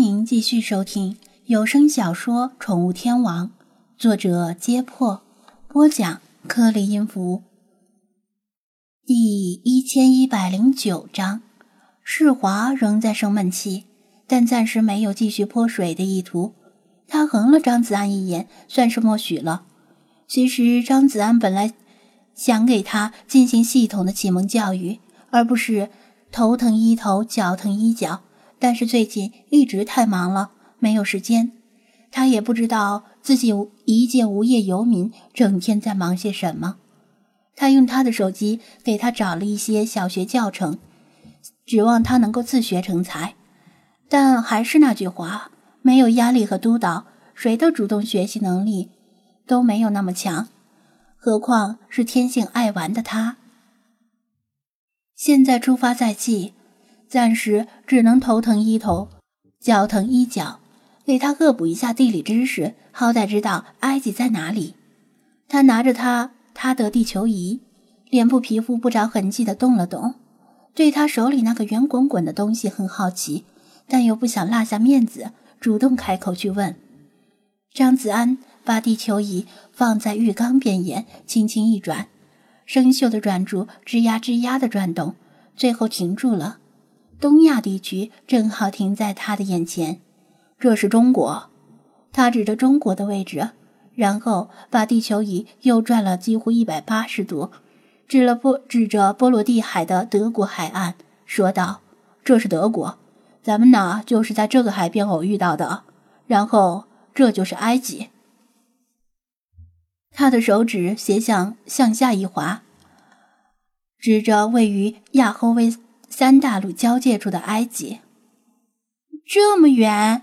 欢迎继续收听有声小说《宠物天王》，作者：揭破，播讲：颗粒音符。第一千一百零九章，世华仍在生闷气，但暂时没有继续泼水的意图。他横了张子安一眼，算是默许了。其实张子安本来想给他进行系统的启蒙教育，而不是头疼医头，脚疼医脚。但是最近一直太忙了，没有时间。他也不知道自己一介无业游民，整天在忙些什么。他用他的手机给他找了一些小学教程，指望他能够自学成才。但还是那句话，没有压力和督导，谁的主动学习能力都没有那么强，何况是天性爱玩的他。现在出发在即，暂时只能头疼医头，脚疼医脚，给他恶补一下地理知识，好歹知道埃及在哪里。他拿着他。他的地球仪，脸部皮肤不着痕迹的动了动，对他手里那个圆滚滚的东西很好奇，但又不想落下面子，主动开口去问。张子安把地球仪放在浴缸边沿，轻轻一转，生锈的转珠吱呀吱呀的转动，最后停住了。东亚地区正好停在他的眼前，这是中国。他指着中国的位置。然后把地球仪又转了几乎一百八十度，指了波指着波罗的海的德国海岸，说道：“这是德国，咱们呢就是在这个海边偶遇到的。然后这就是埃及。”他的手指斜向向下一滑，指着位于亚欧维三大陆交界处的埃及。这么远，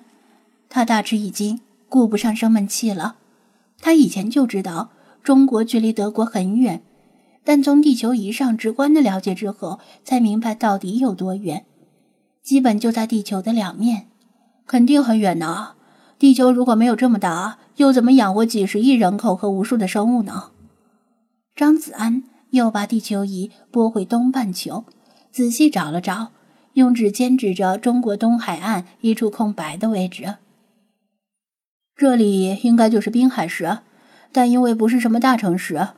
他大吃一惊，顾不上生闷气了。他以前就知道中国距离德国很远，但从地球仪上直观的了解之后，才明白到底有多远。基本就在地球的两面，肯定很远呢。地球如果没有这么大，又怎么养活几十亿人口和无数的生物呢？张子安又把地球仪拨回东半球，仔细找了找，用指尖指着中国东海岸一处空白的位置。这里应该就是滨海市，但因为不是什么大城市，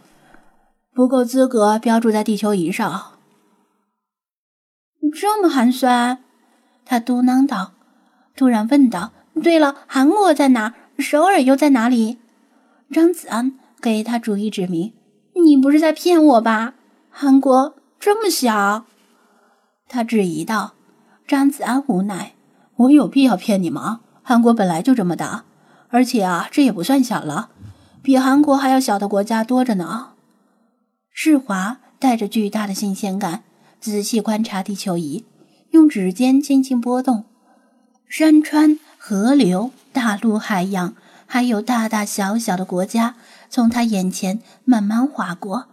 不够资格标注在地球仪上。这么寒酸，他嘟囔道，突然问道：“对了，韩国在哪？首尔又在哪里？”张子安给他逐一指明：“你不是在骗我吧？韩国这么小？”他质疑道。张子安无奈：“我有必要骗你吗？韩国本来就这么大。”而且啊，这也不算小了，比韩国还要小的国家多着呢。世华带着巨大的新鲜感，仔细观察地球仪，用指尖轻轻拨动，山川、河流、大陆、海洋，还有大大小小的国家，从他眼前慢慢划过。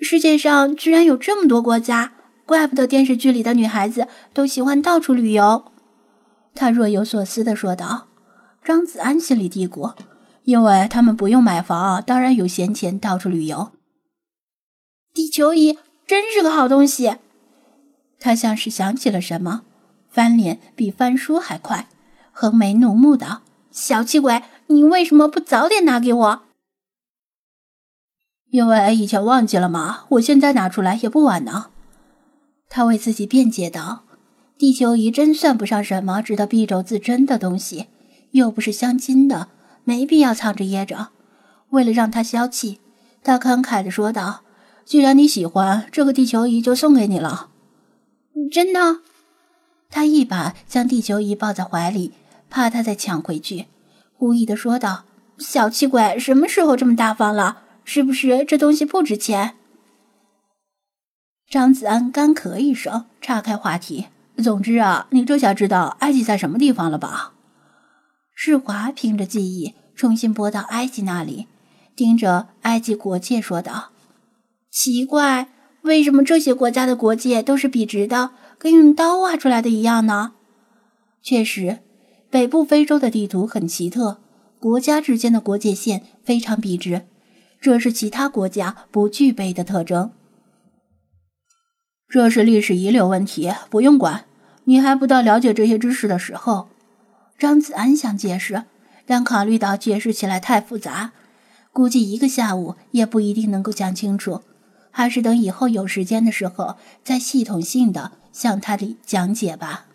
世界上居然有这么多国家，怪不得电视剧里的女孩子都喜欢到处旅游。他若有所思地说道。张子安心里嘀咕：“因为他们不用买房，当然有闲钱到处旅游。”地球仪真是个好东西。他像是想起了什么，翻脸比翻书还快，横眉怒目道：“小气鬼，你为什么不早点拿给我？”因为以前忘记了嘛，我现在拿出来也不晚呢。他为自己辩解道：“地球仪真算不上什么值得敝帚自珍的东西。”又不是镶金的，没必要藏着掖着。为了让他消气，他慷慨地说道：“既然你喜欢这个地球仪，就送给你了。”真的？他一把将地球仪抱在怀里，怕他再抢回去，故意的说道：“小气鬼，什么时候这么大方了？是不是这东西不值钱？”张子安干咳一声，岔开话题：“总之啊，你这下知道埃及在什么地方了吧？”世华凭着记忆重新拨到埃及那里，盯着埃及国界说道：“奇怪，为什么这些国家的国界都是笔直的，跟用刀画出来的一样呢？”确实，北部非洲的地图很奇特，国家之间的国界线非常笔直，这是其他国家不具备的特征。这是历史遗留问题，不用管。你还不到了解这些知识的时候。张子安想解释，但考虑到解释起来太复杂，估计一个下午也不一定能够讲清楚，还是等以后有时间的时候再系统性的向他的讲解吧。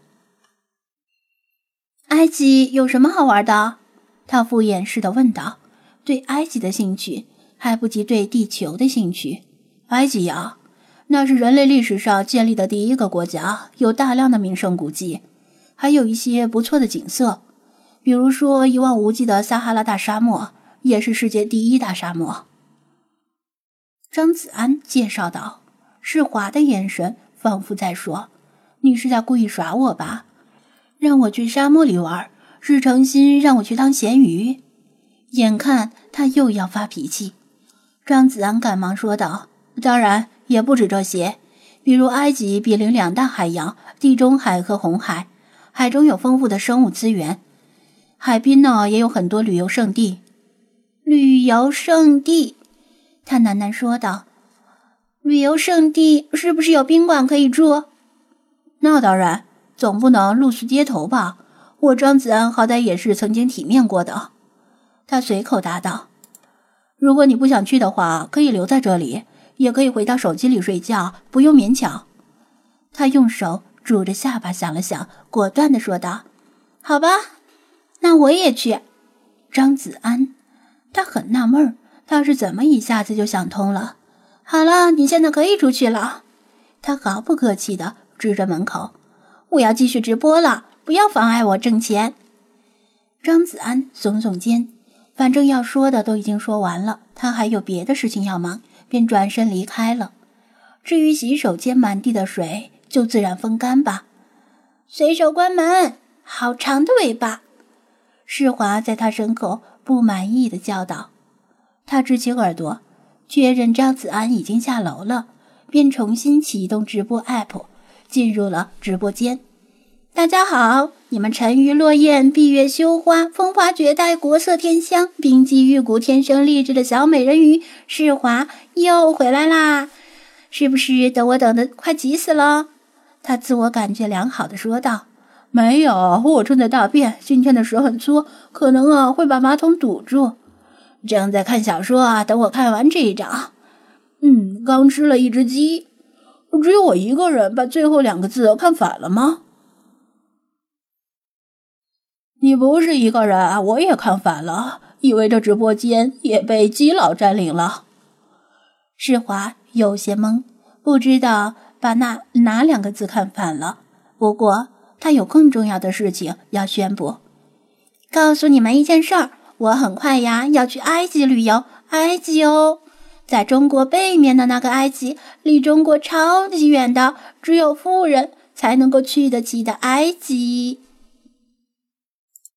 埃及有什么好玩的？他敷衍似的问道。对埃及的兴趣还不及对地球的兴趣。埃及呀。那是人类历史上建立的第一个国家，有大量的名胜古迹，还有一些不错的景色，比如说一望无际的撒哈拉大沙漠，也是世界第一大沙漠。张子安介绍道，世华的眼神仿佛在说：“你是在故意耍我吧？让我去沙漠里玩，是诚心让我去当咸鱼？”眼看他又要发脾气，张子安赶忙说道：“当然。”也不止这些，比如埃及毗邻两大海洋，地中海和红海，海中有丰富的生物资源，海滨呢也有很多旅游胜地。旅游胜地，他喃喃说道：“旅游胜地是不是有宾馆可以住？”那当然，总不能露宿街头吧？我张子安好歹也是曾经体面过的。他随口答道：“如果你不想去的话，可以留在这里。”也可以回到手机里睡觉，不用勉强。他用手拄着下巴想了想，果断的说道：“好吧，那我也去。”张子安，他很纳闷，他是怎么一下子就想通了？好了，你现在可以出去了。他毫不客气的指着门口：“我要继续直播了，不要妨碍我挣钱。”张子安耸耸肩，反正要说的都已经说完了，他还有别的事情要忙。便转身离开了。至于洗手间满地的水，就自然风干吧。随手关门，好长的尾巴！世华在他身后不满意的叫道。他支起耳朵，确认张子安已经下楼了，便重新启动直播 app，进入了直播间。大家好，你们沉鱼落雁、闭月羞花、风华绝代、国色天香、冰肌玉骨、天生丽质的小美人鱼世华又回来啦！是不是等我等的快急死了？他自我感觉良好的说道：“没有，我正在大便，今天的屎很粗，可能啊会把马桶堵住。正在看小说啊，等我看完这一章。嗯，刚吃了一只鸡，只有我一个人把最后两个字看反了吗？”你不是一个人，我也看反了，以为这直播间也被基佬占领了。世华有些懵，不知道把那哪两个字看反了。不过他有更重要的事情要宣布，告诉你们一件事儿：我很快呀要去埃及旅游，埃及哦，在中国背面的那个埃及，离中国超级远的，只有富人才能够去得起的埃及。